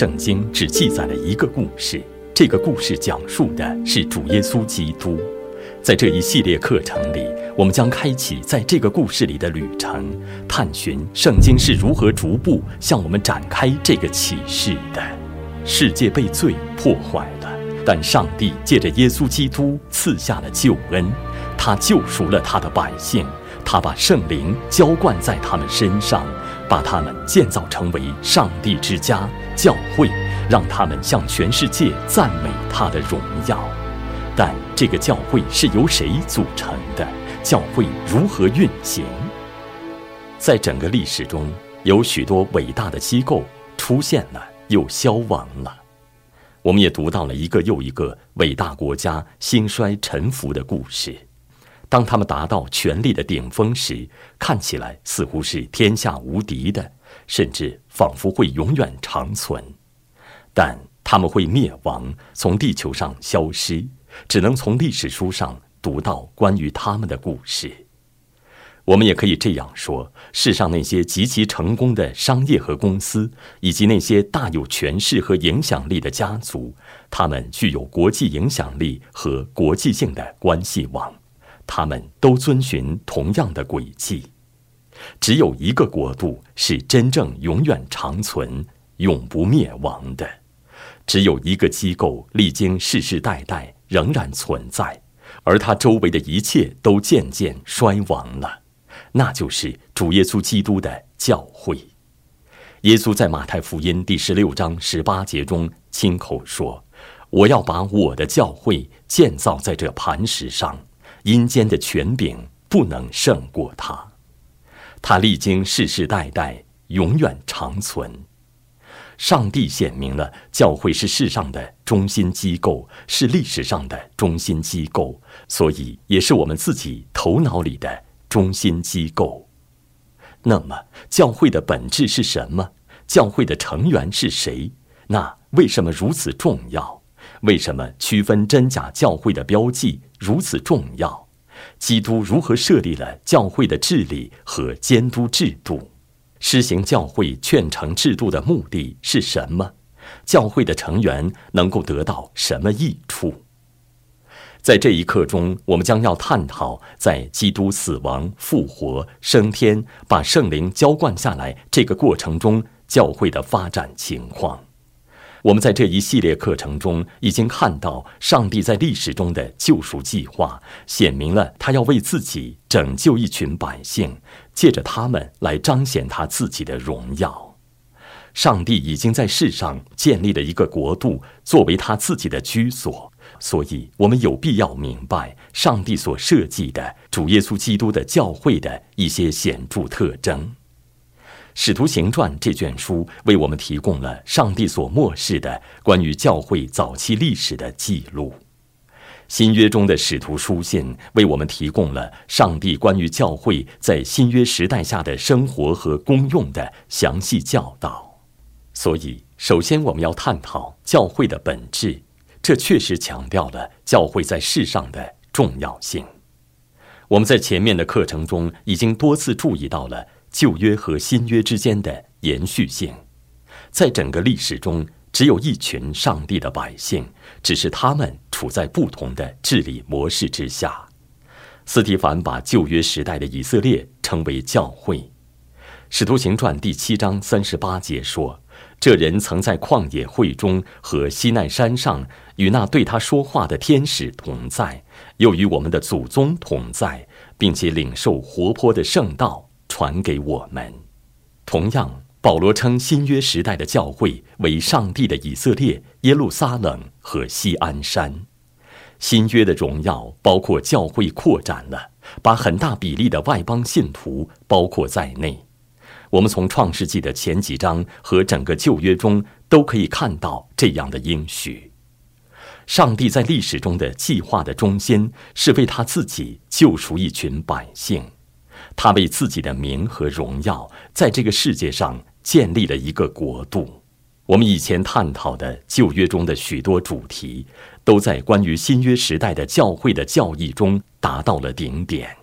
圣经只记载了一个故事，这个故事讲述的是主耶稣基督。在这一系列课程里，我们将开启在这个故事里的旅程，探寻圣经是如何逐步向我们展开这个启示的。世界被罪破坏了，但上帝借着耶稣基督赐下了救恩，他救赎了他的百姓，他把圣灵浇灌在他们身上，把他们建造成为上帝之家教会，让他们向全世界赞美他的荣耀。但这个教会是由谁组成的？教会如何运行？在整个历史中，有许多伟大的机构出现了，又消亡了。我们也读到了一个又一个伟大国家兴衰沉浮的故事。当他们达到权力的顶峰时，看起来似乎是天下无敌的，甚至仿佛会永远长存。但他们会灭亡，从地球上消失。只能从历史书上读到关于他们的故事。我们也可以这样说：世上那些极其成功的商业和公司，以及那些大有权势和影响力的家族，他们具有国际影响力和国际性的关系网，他们都遵循同样的轨迹。只有一个国度是真正永远长存、永不灭亡的；只有一个机构历经世世代代。仍然存在，而它周围的一切都渐渐衰亡了，那就是主耶稣基督的教会。耶稣在马太福音第十六章十八节中亲口说：“我要把我的教会建造在这磐石上，阴间的权柄不能胜过他。他历经世世代代，永远长存。”上帝显明了教会是世上的中心机构，是历史上的中心机构，所以也是我们自己头脑里的中心机构。那么，教会的本质是什么？教会的成员是谁？那为什么如此重要？为什么区分真假教会的标记如此重要？基督如何设立了教会的治理和监督制度？施行教会劝成制度的目的是什么？教会的成员能够得到什么益处？在这一课中，我们将要探讨在基督死亡、复活、升天、把圣灵浇灌下来这个过程中，教会的发展情况。我们在这一系列课程中已经看到，上帝在历史中的救赎计划，显明了他要为自己拯救一群百姓，借着他们来彰显他自己的荣耀。上帝已经在世上建立了一个国度，作为他自己的居所，所以我们有必要明白上帝所设计的主耶稣基督的教会的一些显著特征。《使徒行传》这卷书为我们提供了上帝所漠视的关于教会早期历史的记录。新约中的使徒书信为我们提供了上帝关于教会在新约时代下的生活和功用的详细教导。所以，首先我们要探讨教会的本质，这确实强调了教会在世上的重要性。我们在前面的课程中已经多次注意到了。旧约和新约之间的延续性，在整个历史中，只有一群上帝的百姓，只是他们处在不同的治理模式之下。斯蒂凡把旧约时代的以色列称为教会。使徒行传第七章三十八节说：“这人曾在旷野会中和西奈山上与那对他说话的天使同在，又与我们的祖宗同在，并且领受活泼的圣道。”传给我们。同样，保罗称新约时代的教会为上帝的以色列、耶路撒冷和西安山。新约的荣耀包括教会扩展了，把很大比例的外邦信徒包括在内。我们从创世纪的前几章和整个旧约中都可以看到这样的应许。上帝在历史中的计划的中心是为他自己救赎一群百姓。他为自己的名和荣耀，在这个世界上建立了一个国度。我们以前探讨的旧约中的许多主题，都在关于新约时代的教会的教义中达到了顶点。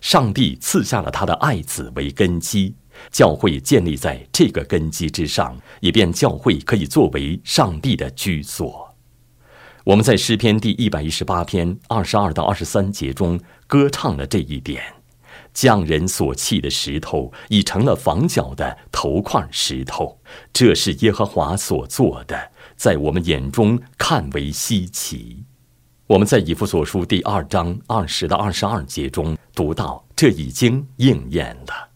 上帝赐下了他的爱子为根基，教会建立在这个根基之上，以便教会可以作为上帝的居所。我们在诗篇第一百一十八篇二十二到二十三节中歌唱了这一点：匠人所砌的石头已成了房角的头块石头，这是耶和华所做的，在我们眼中看为稀奇。我们在以弗所书第二章二十到二十二节中读到，这已经应验了。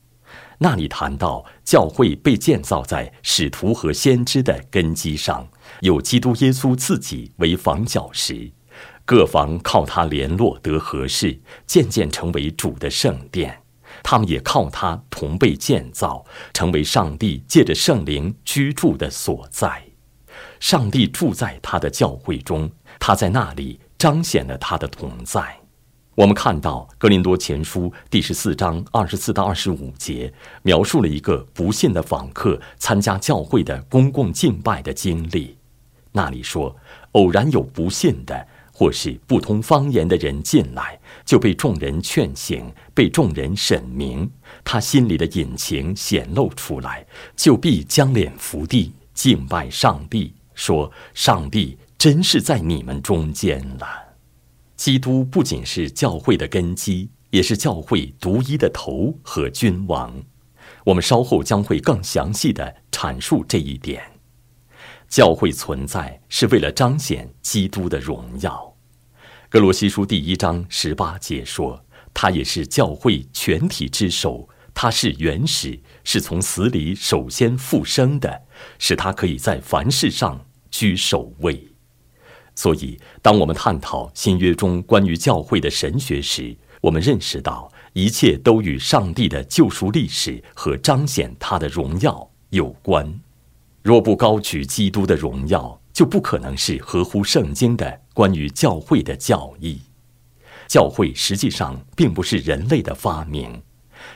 那里谈到教会被建造在使徒和先知的根基上。有基督耶稣自己为房角石，各房靠他联络得合适，渐渐成为主的圣殿。他们也靠他同被建造，成为上帝借着圣灵居住的所在。上帝住在他的教会中，他在那里彰显了他的同在。我们看到《格林多前书》第十四章二十四到二十五节，描述了一个不幸的访客参加教会的公共敬拜的经历。那里说，偶然有不信的或是不通方言的人进来，就被众人劝醒，被众人审明，他心里的隐情显露出来，就必将脸伏地敬拜上帝，说：“上帝真是在你们中间了。”基督不仅是教会的根基，也是教会独一的头和君王。我们稍后将会更详细的阐述这一点。教会存在是为了彰显基督的荣耀。格罗西书第一章十八节说：“他也是教会全体之首，他是原始，是从死里首先复生的，使他可以在凡事上居首位。”所以，当我们探讨新约中关于教会的神学时，我们认识到一切都与上帝的救赎历史和彰显他的荣耀有关。若不高举基督的荣耀，就不可能是合乎圣经的关于教会的教义。教会实际上并不是人类的发明，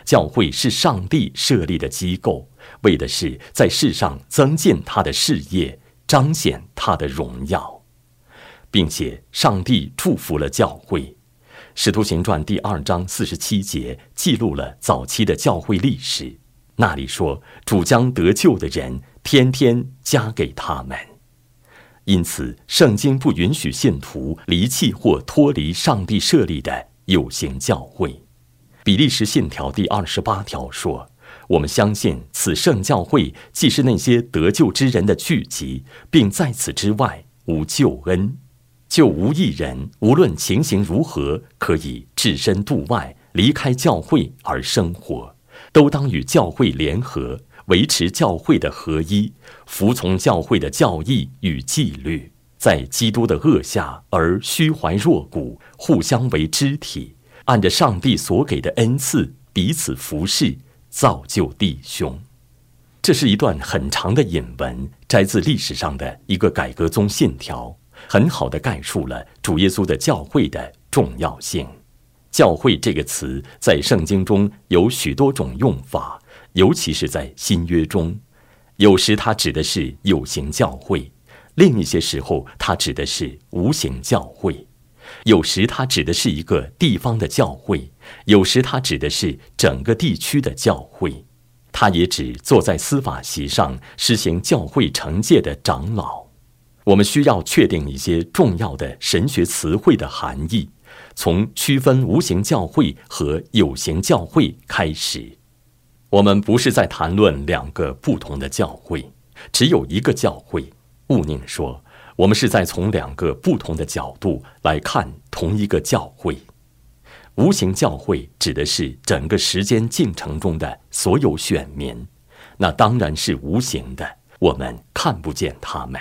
教会是上帝设立的机构，为的是在世上增进他的事业，彰显他的荣耀，并且上帝祝福了教会。使徒行传第二章四十七节记录了早期的教会历史，那里说主将得救的人。天天加给他们，因此圣经不允许信徒离弃或脱离上帝设立的有形教会。比利时信条第二十八条说：“我们相信此圣教会既是那些得救之人的聚集，并在此之外无救恩，就无一人无论情形如何，可以置身度外，离开教会而生活，都当与教会联合。”维持教会的合一，服从教会的教义与纪律，在基督的恶下而虚怀若谷，互相为肢体，按着上帝所给的恩赐彼此服侍，造就弟兄。这是一段很长的引文，摘自历史上的一个改革宗信条，很好的概述了主耶稣的教会的重要性。教会这个词在圣经中有许多种用法。尤其是在新约中，有时它指的是有形教会；另一些时候，它指的是无形教会；有时它指的是一个地方的教会；有时它指的是整个地区的教会。它也指坐在司法席上实行教会惩戒的长老。我们需要确定一些重要的神学词汇的含义，从区分无形教会和有形教会开始。我们不是在谈论两个不同的教会，只有一个教会。勿宁说，我们是在从两个不同的角度来看同一个教会。无形教会指的是整个时间进程中的所有选民，那当然是无形的，我们看不见他们。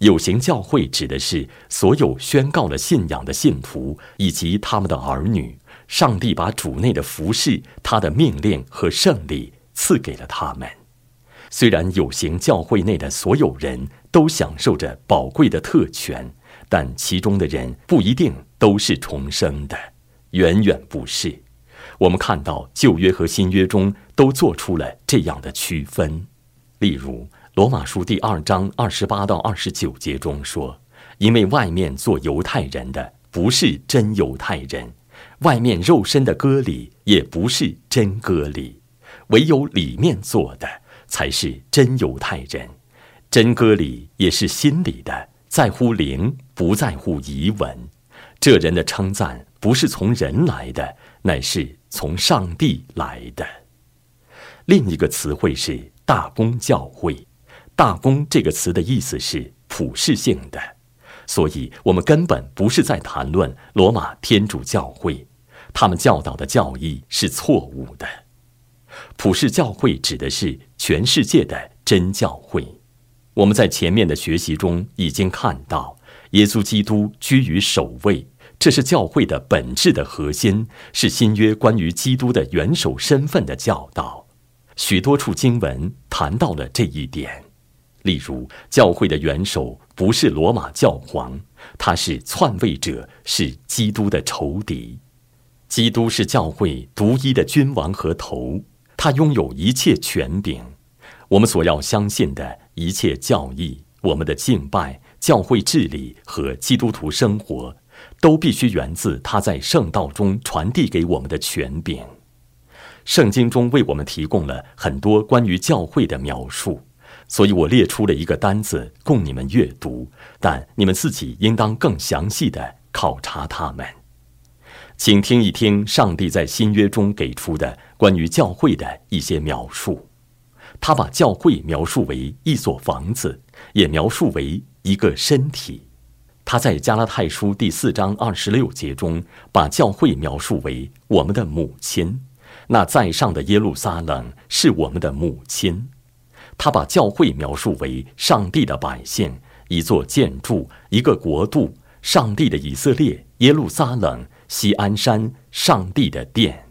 有形教会指的是所有宣告了信仰的信徒以及他们的儿女。上帝把主内的服饰、他的命令和胜利赐给了他们。虽然有形教会内的所有人都享受着宝贵的特权，但其中的人不一定都是重生的，远远不是。我们看到旧约和新约中都做出了这样的区分。例如，罗马书第二章二十八到二十九节中说：“因为外面做犹太人的不是真犹太人。”外面肉身的割礼也不是真割礼，唯有里面做的才是真犹太人。真割礼也是心里的，在乎灵，不在乎遗文。这人的称赞不是从人来的，乃是从上帝来的。另一个词汇是“大公教会”，“大公”这个词的意思是普世性的，所以我们根本不是在谈论罗马天主教会，他们教导的教义是错误的。普世教会指的是全世界的真教会。我们在前面的学习中已经看到，耶稣基督居于首位，这是教会的本质的核心，是新约关于基督的元首身份的教导。许多处经文谈到了这一点，例如，教会的元首不是罗马教皇，他是篡位者，是基督的仇敌。基督是教会独一的君王和头，他拥有一切权柄。我们所要相信的一切教义、我们的敬拜、教会治理和基督徒生活，都必须源自他在圣道中传递给我们的权柄。圣经中为我们提供了很多关于教会的描述，所以我列出了一个单子供你们阅读，但你们自己应当更详细的考察他们。请听一听上帝在新约中给出的关于教会的一些描述。他把教会描述为一所房子，也描述为一个身体。他在加拉太书第四章二十六节中，把教会描述为我们的母亲。那在上的耶路撒冷是我们的母亲。他把教会描述为上帝的百姓，一座建筑，一个国度，上帝的以色列，耶路撒冷，西安山，上帝的殿。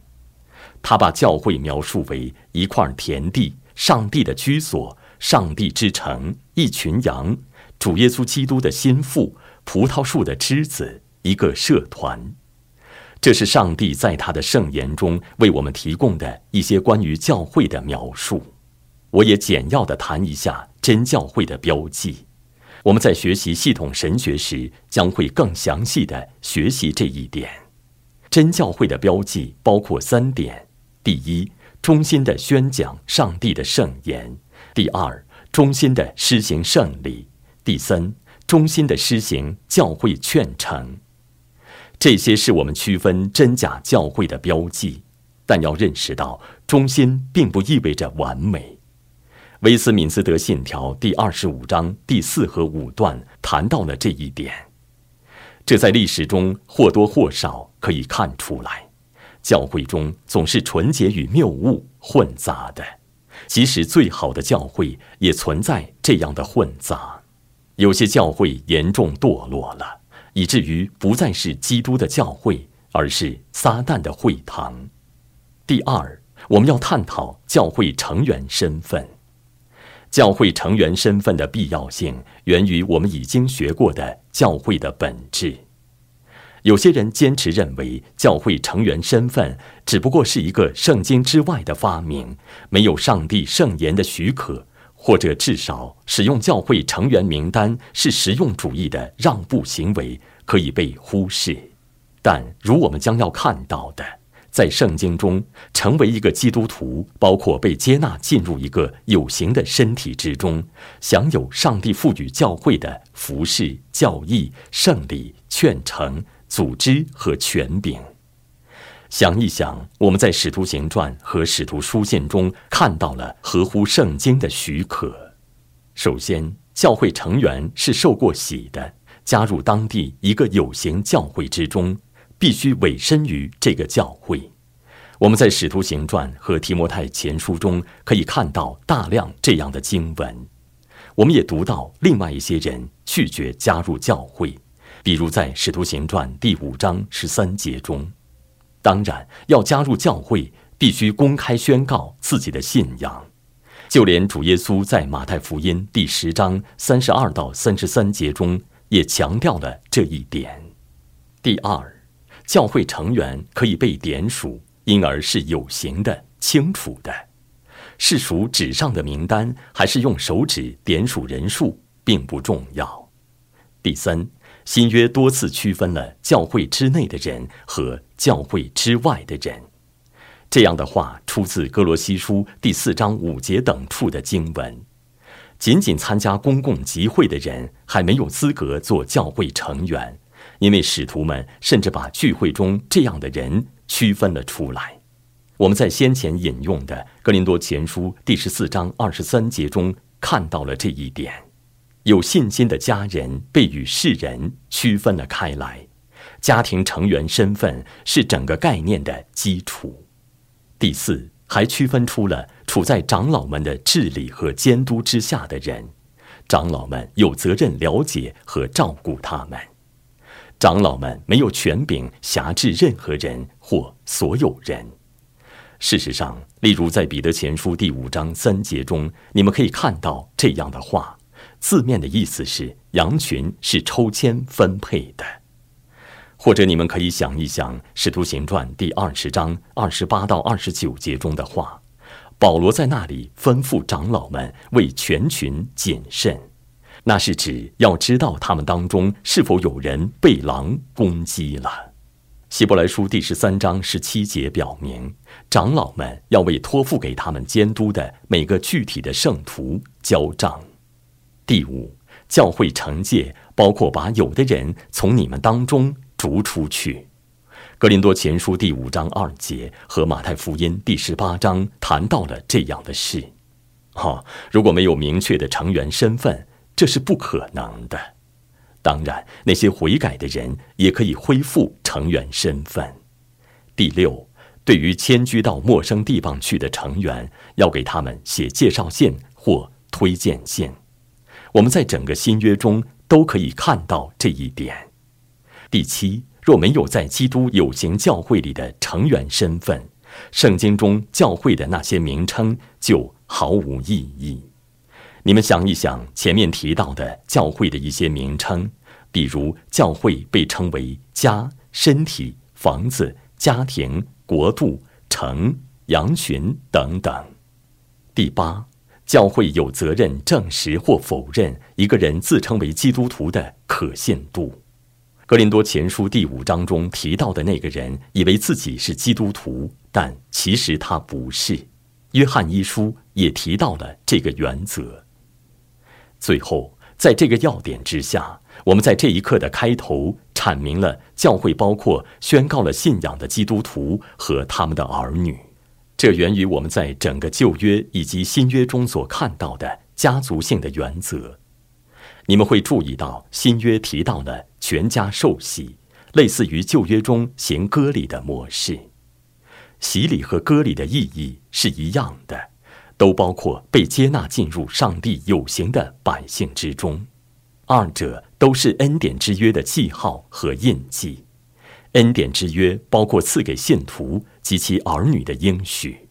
他把教会描述为一块田地。上帝的居所，上帝之城，一群羊，主耶稣基督的心腹，葡萄树的枝子，一个社团。这是上帝在他的圣言中为我们提供的一些关于教会的描述。我也简要的谈一下真教会的标记。我们在学习系统神学时，将会更详细的学习这一点。真教会的标记包括三点：第一。忠心的宣讲上帝的圣言，第二，忠心的施行圣礼，第三，忠心的施行教会劝诚。这些是我们区分真假教会的标记，但要认识到，忠心并不意味着完美。威斯敏斯德信条第二十五章第四和五段谈到了这一点，这在历史中或多或少可以看出来。教会中总是纯洁与谬误混杂的，即使最好的教会也存在这样的混杂。有些教会严重堕落了，以至于不再是基督的教会，而是撒旦的会堂。第二，我们要探讨教会成员身份。教会成员身份的必要性源于我们已经学过的教会的本质。有些人坚持认为，教会成员身份只不过是一个圣经之外的发明，没有上帝圣言的许可，或者至少使用教会成员名单是实用主义的让步行为，可以被忽视。但如我们将要看到的，在圣经中，成为一个基督徒，包括被接纳进入一个有形的身体之中，享有上帝赋予教会的服饰、教义、圣礼、劝诚。组织和权柄。想一想，我们在《使徒行传》和《使徒书信》中看到了合乎圣经的许可。首先，教会成员是受过洗的，加入当地一个有形教会之中，必须委身于这个教会。我们在《使徒行传》和《提摩太前书》中可以看到大量这样的经文。我们也读到另外一些人拒绝加入教会。比如在《使徒行传》第五章十三节中，当然要加入教会，必须公开宣告自己的信仰。就连主耶稣在马太福音第十章三十二到三十三节中也强调了这一点。第二，教会成员可以被点数，因而是有形的、清楚的，是属纸上的名单，还是用手指点数人数，并不重要。第三。新约多次区分了教会之内的人和教会之外的人，这样的话出自哥罗西书第四章五节等处的经文。仅仅参加公共集会的人还没有资格做教会成员，因为使徒们甚至把聚会中这样的人区分了出来。我们在先前引用的《格林多前书》第十四章二十三节中看到了这一点：有信心的家人被与世人区分了开来，家庭成员身份是整个概念的基础。第四，还区分出了处在长老们的治理和监督之下的人，长老们有责任了解和照顾他们，长老们没有权柄辖制任何人或所有人。事实上，例如在彼得前书第五章三节中，你们可以看到这样的话，字面的意思是羊群是抽签分配的；或者你们可以想一想《使徒行传》第二十章二十八到二十九节中的话，保罗在那里吩咐长老们为全群谨慎，那是指要知道他们当中是否有人被狼攻击了。希伯来书第十三章十七节表明，长老们要为托付给他们监督的每个具体的圣徒交账。第五，教会惩戒包括把有的人从你们当中逐出去。格林多前书第五章二节和马太福音第十八章谈到了这样的事。哈，如果没有明确的成员身份，这是不可能的。当然，那些悔改的人也可以恢复成员身份。第六，对于迁居到陌生地方去的成员，要给他们写介绍信或推荐信。我们在整个新约中都可以看到这一点。第七，若没有在基督有形教会里的成员身份，圣经中教会的那些名称就毫无意义。你们想一想，前面提到的教会的一些名称，比如教会被称为家、身体、房子、家庭、国度、城、羊群等等。第八，教会有责任证实或否认一个人自称为基督徒的可信度。格林多前书第五章中提到的那个人，以为自己是基督徒，但其实他不是。约翰一书也提到了这个原则。最后，在这个要点之下，我们在这一课的开头阐明了教会包括宣告了信仰的基督徒和他们的儿女。这源于我们在整个旧约以及新约中所看到的家族性的原则。你们会注意到，新约提到了全家受洗，类似于旧约中行割礼的模式。洗礼和割礼的意义是一样的。都包括被接纳进入上帝有形的百姓之中，二者都是恩典之约的记号和印记。恩典之约包括赐给信徒及其儿女的应许，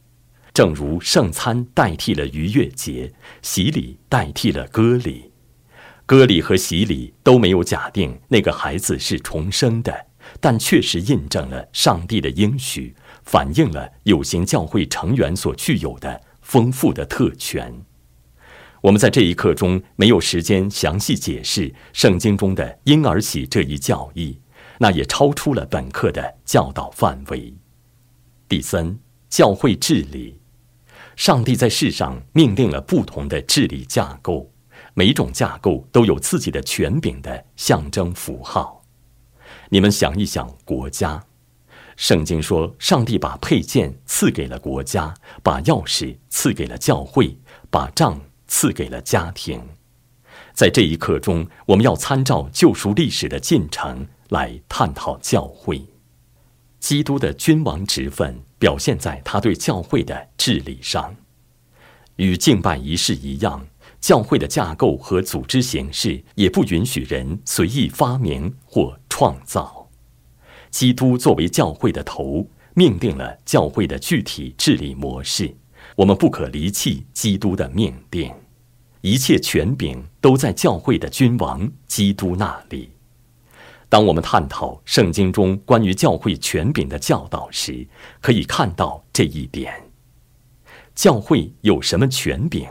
正如圣餐代替了逾越节，洗礼代替了割礼。割礼和洗礼都没有假定那个孩子是重生的，但确实印证了上帝的应许，反映了有形教会成员所具有的。丰富的特权，我们在这一课中没有时间详细解释圣经中的婴儿洗这一教义，那也超出了本课的教导范围。第三，教会治理，上帝在世上命定了不同的治理架构，每种架构都有自己的权柄的象征符号。你们想一想，国家。圣经说，上帝把佩剑赐给了国家，把钥匙赐给了教会，把杖赐给了家庭。在这一刻中，我们要参照救赎历史的进程来探讨教会。基督的君王职分表现在他对教会的治理上，与敬拜仪式一样，教会的架构和组织形式也不允许人随意发明或创造。基督作为教会的头，命定了教会的具体治理模式。我们不可离弃基督的命定，一切权柄都在教会的君王基督那里。当我们探讨圣经中关于教会权柄的教导时，可以看到这一点。教会有什么权柄？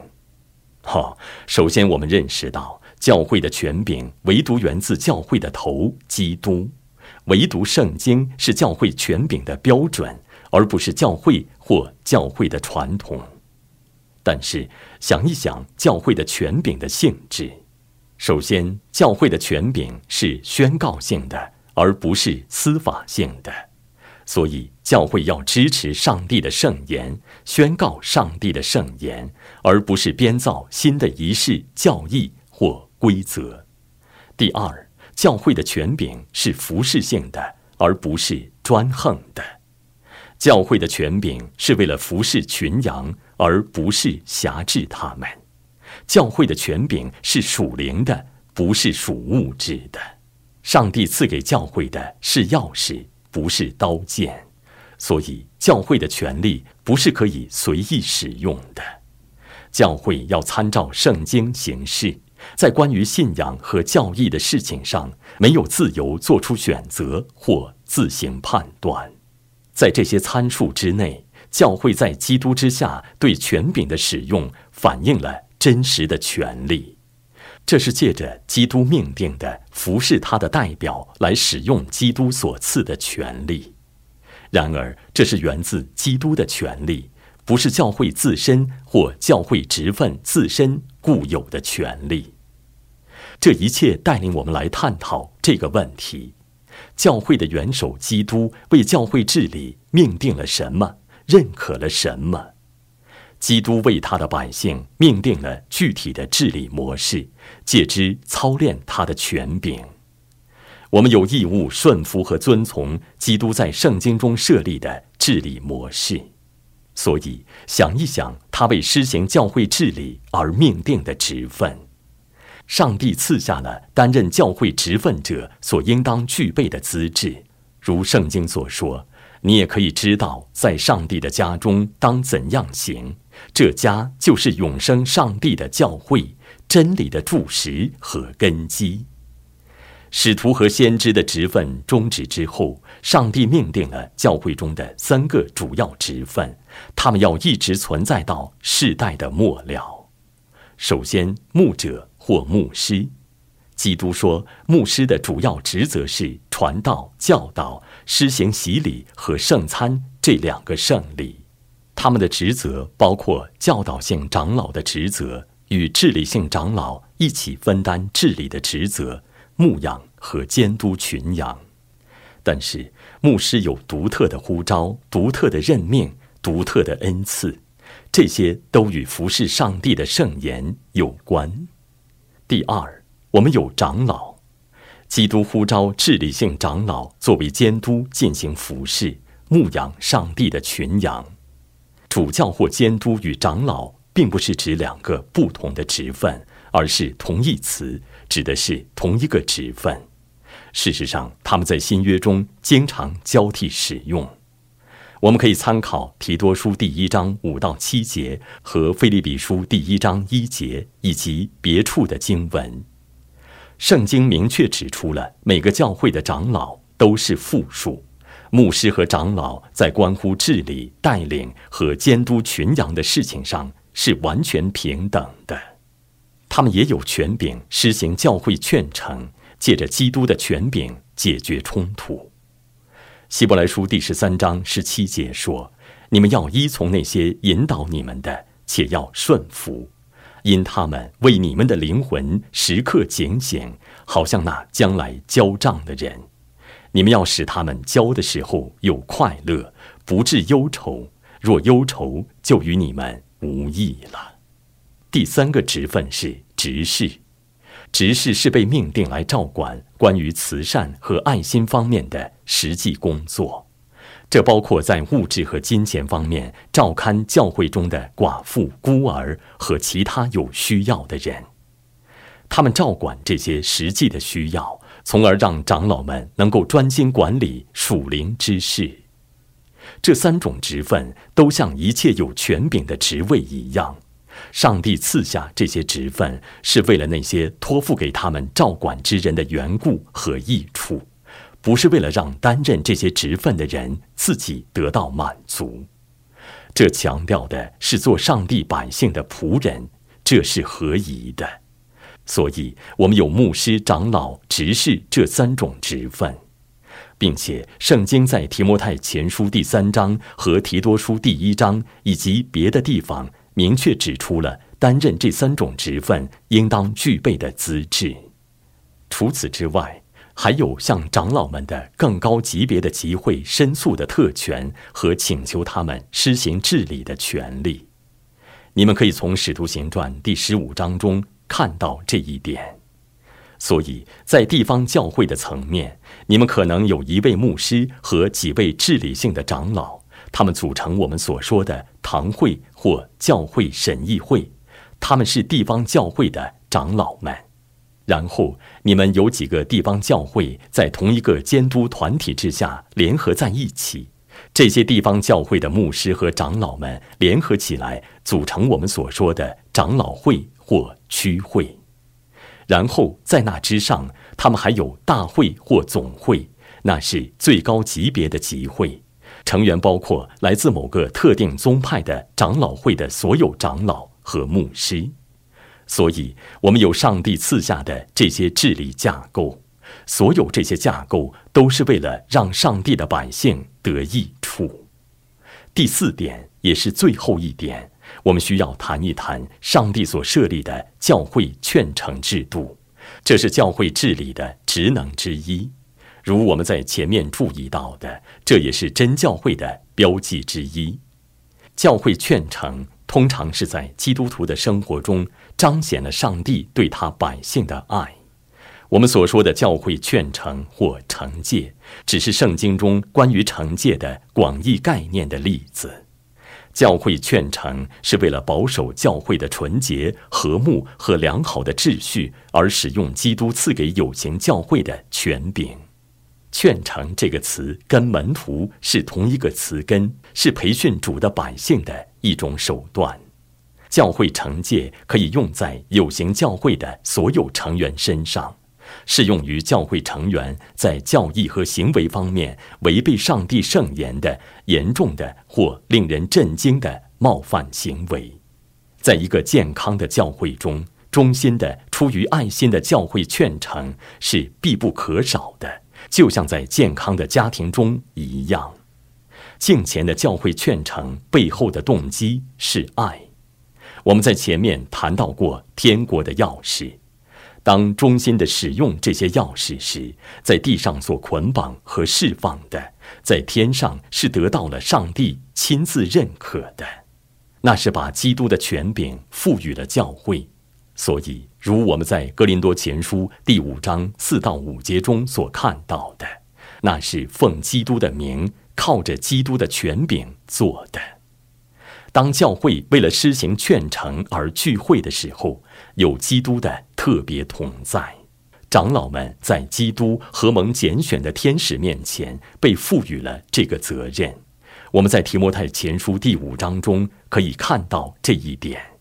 哈，首先我们认识到，教会的权柄唯独源自教会的头基督。唯独圣经是教会权柄的标准，而不是教会或教会的传统。但是，想一想教会的权柄的性质，首先，教会的权柄是宣告性的，而不是司法性的。所以，教会要支持上帝的圣言，宣告上帝的圣言，而不是编造新的仪式、教义或规则。第二，教会的权柄是服侍性的，而不是专横的。教会的权柄是为了服侍群羊。而不是辖制他们。教会的权柄是属灵的，不是属物质的。上帝赐给教会的是钥匙，不是刀剑。所以，教会的权利不是可以随意使用的。教会要参照圣经行事，在关于信仰和教义的事情上，没有自由做出选择或自行判断。在这些参数之内。教会在基督之下对权柄的使用，反映了真实的权利。这是借着基督命定的服侍他的代表来使用基督所赐的权利。然而，这是源自基督的权利，不是教会自身或教会职分自身固有的权利。这一切带领我们来探讨这个问题：教会的元首基督为教会治理命定了什么？认可了什么？基督为他的百姓命定了具体的治理模式，借之操练他的权柄。我们有义务顺服和遵从基督在圣经中设立的治理模式。所以，想一想他为施行教会治理而命定的职分，上帝赐下了担任教会职分者所应当具备的资质，如圣经所说。你也可以知道，在上帝的家中当怎样行。这家就是永生上帝的教会，真理的柱石和根基。使徒和先知的职分终止之后，上帝命定了教会中的三个主要职分，他们要一直存在到世代的末了。首先，牧者或牧师。基督说，牧师的主要职责是传道、教导、施行洗礼和圣餐这两个圣礼。他们的职责包括教导性长老的职责，与治理性长老一起分担治理的职责，牧养和监督群羊。但是，牧师有独特的呼召、独特的任命、独特的恩赐，这些都与服侍上帝的圣言有关。第二。我们有长老，基督呼召治理性长老作为监督进行服侍、牧养上帝的群羊。主教或监督与长老并不是指两个不同的职分，而是同义词，指的是同一个职分。事实上，他们在新约中经常交替使用。我们可以参考提多书第一章五到七节和菲利比书第一章一节，以及别处的经文。圣经明确指出了每个教会的长老都是复数，牧师和长老在关乎治理、带领和监督群羊的事情上是完全平等的，他们也有权柄施行教会劝惩，借着基督的权柄解决冲突。希伯来书第十三章十七节说：“你们要依从那些引导你们的，且要顺服。”因他们为你们的灵魂时刻警醒，好像那将来交账的人。你们要使他们交的时候有快乐，不致忧愁。若忧愁，就与你们无益了。第三个职分是执事，执事是被命定来照管关于慈善和爱心方面的实际工作。这包括在物质和金钱方面照看教会中的寡妇、孤儿和其他有需要的人，他们照管这些实际的需要，从而让长老们能够专心管理属灵之事。这三种职分都像一切有权柄的职位一样，上帝赐下这些职分是为了那些托付给他们照管之人的缘故和益处。不是为了让担任这些职分的人自己得到满足，这强调的是做上帝百姓的仆人，这是合宜的。所以，我们有牧师、长老、执事这三种职分。并且圣经在提摩太前书第三章和提多书第一章以及别的地方明确指出了担任这三种职分应当具备的资质。除此之外，还有向长老们的更高级别的集会申诉的特权和请求他们施行治理的权利。你们可以从《使徒行传》第十五章中看到这一点。所以在地方教会的层面，你们可能有一位牧师和几位治理性的长老，他们组成我们所说的堂会或教会审议会，他们是地方教会的长老们。然后你们有几个地方教会在同一个监督团体之下联合在一起，这些地方教会的牧师和长老们联合起来，组成我们所说的长老会或区会。然后在那之上，他们还有大会或总会，那是最高级别的集会，成员包括来自某个特定宗派的长老会的所有长老和牧师。所以，我们有上帝赐下的这些治理架构，所有这些架构都是为了让上帝的百姓得益处。第四点，也是最后一点。我们需要谈一谈上帝所设立的教会劝惩制度，这是教会治理的职能之一。如我们在前面注意到的，这也是真教会的标记之一。教会劝惩通常是在基督徒的生活中彰显了上帝对他百姓的爱。我们所说的教会劝惩或惩戒，只是圣经中关于惩戒的广义概念的例子。教会劝惩是为了保守教会的纯洁、和睦和良好的秩序而使用基督赐给有形教会的权柄。劝诚这个词跟门徒是同一个词根，是培训主的百姓的一种手段。教会惩戒可以用在有形教会的所有成员身上。适用于教会成员在教义和行为方面违背上帝圣言的严重的或令人震惊的冒犯行为，在一个健康的教会中，衷心的出于爱心的教会劝惩是必不可少的，就像在健康的家庭中一样。敬虔的教会劝成背后的动机是爱。我们在前面谈到过天国的钥匙。当忠心的使用这些钥匙时，在地上所捆绑和释放的，在天上是得到了上帝亲自认可的。那是把基督的权柄赋予了教会。所以，如我们在哥林多前书第五章四到五节中所看到的，那是奉基督的名，靠着基督的权柄做的。当教会为了施行劝诚而聚会的时候，有基督的特别同在。长老们在基督和蒙拣选的天使面前被赋予了这个责任。我们在提摩太前书第五章中可以看到这一点。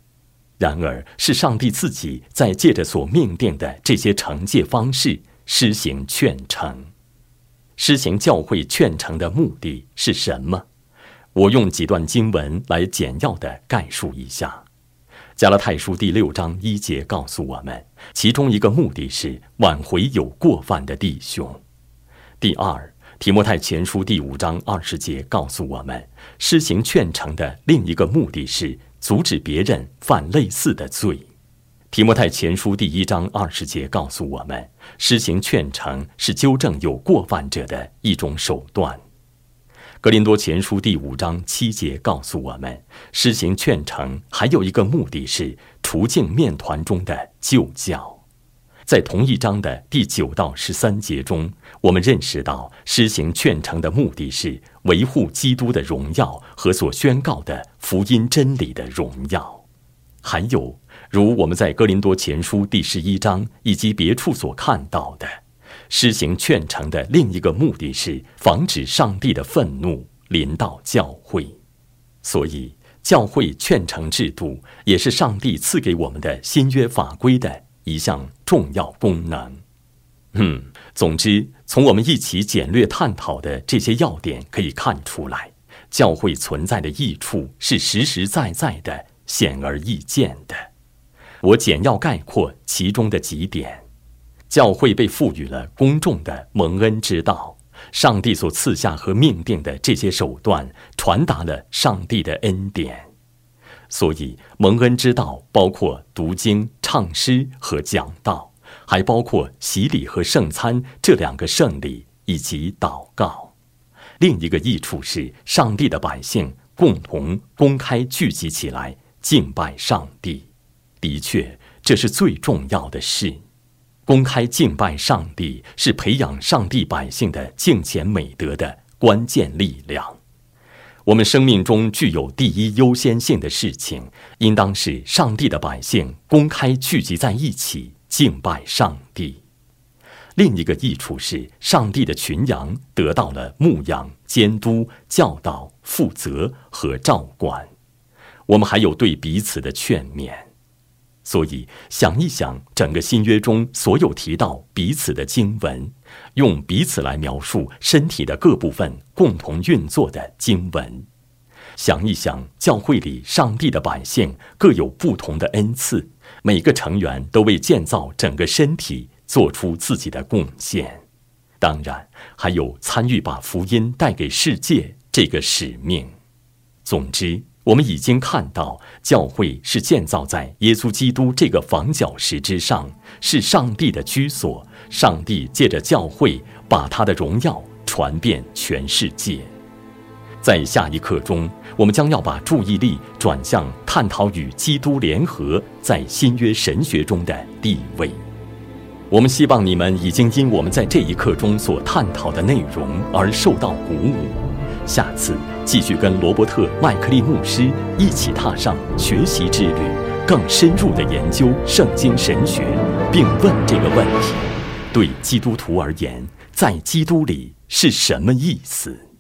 然而，是上帝自己在借着所命定的这些惩戒方式施行劝惩。施行教会劝惩的目的是什么？我用几段经文来简要的概述一下，《加拉太书》第六章一节告诉我们，其中一个目的是挽回有过犯的弟兄。第二，《提摩太前书》第五章二十节告诉我们，施行劝惩的另一个目的是阻止别人犯类似的罪。《提摩太前书》第一章二十节告诉我们，施行劝诚是纠正有过犯者的一种手段。格林多前书第五章七节告诉我们，施行劝诚还有一个目的是除净面团中的旧教。在同一章的第九到十三节中，我们认识到施行劝诚的目的是维护基督的荣耀和所宣告的福音真理的荣耀。还有，如我们在格林多前书第十一章以及别处所看到的。施行劝诚的另一个目的是防止上帝的愤怒临到教会，所以教会劝诚制度也是上帝赐给我们的新约法规的一项重要功能。嗯，总之，从我们一起简略探讨的这些要点可以看出来，教会存在的益处是实实在在的、显而易见的。我简要概括其中的几点。教会被赋予了公众的蒙恩之道，上帝所赐下和命定的这些手段，传达了上帝的恩典。所以，蒙恩之道包括读经、唱诗和讲道，还包括洗礼和圣餐这两个圣礼，以及祷告。另一个益处是，上帝的百姓共同公开聚集起来敬拜上帝。的确，这是最重要的事。公开敬拜上帝是培养上帝百姓的敬虔美德的关键力量。我们生命中具有第一优先性的事情，应当是上帝的百姓公开聚集在一起敬拜上帝。另一个益处是，上帝的群羊得到了牧养、监督、教导、负责和照管。我们还有对彼此的劝勉。所以，想一想整个新约中所有提到彼此的经文，用彼此来描述身体的各部分共同运作的经文。想一想教会里上帝的百姓各有不同的恩赐，每个成员都为建造整个身体做出自己的贡献。当然，还有参与把福音带给世界这个使命。总之。我们已经看到，教会是建造在耶稣基督这个房角石之上，是上帝的居所。上帝借着教会，把他的荣耀传遍全世界。在下一课中，我们将要把注意力转向探讨与基督联合在新约神学中的地位。我们希望你们已经因我们在这一课中所探讨的内容而受到鼓舞。下次继续跟罗伯特·麦克利牧师一起踏上学习之旅，更深入地研究圣经神学，并问这个问题：对基督徒而言，在基督里是什么意思？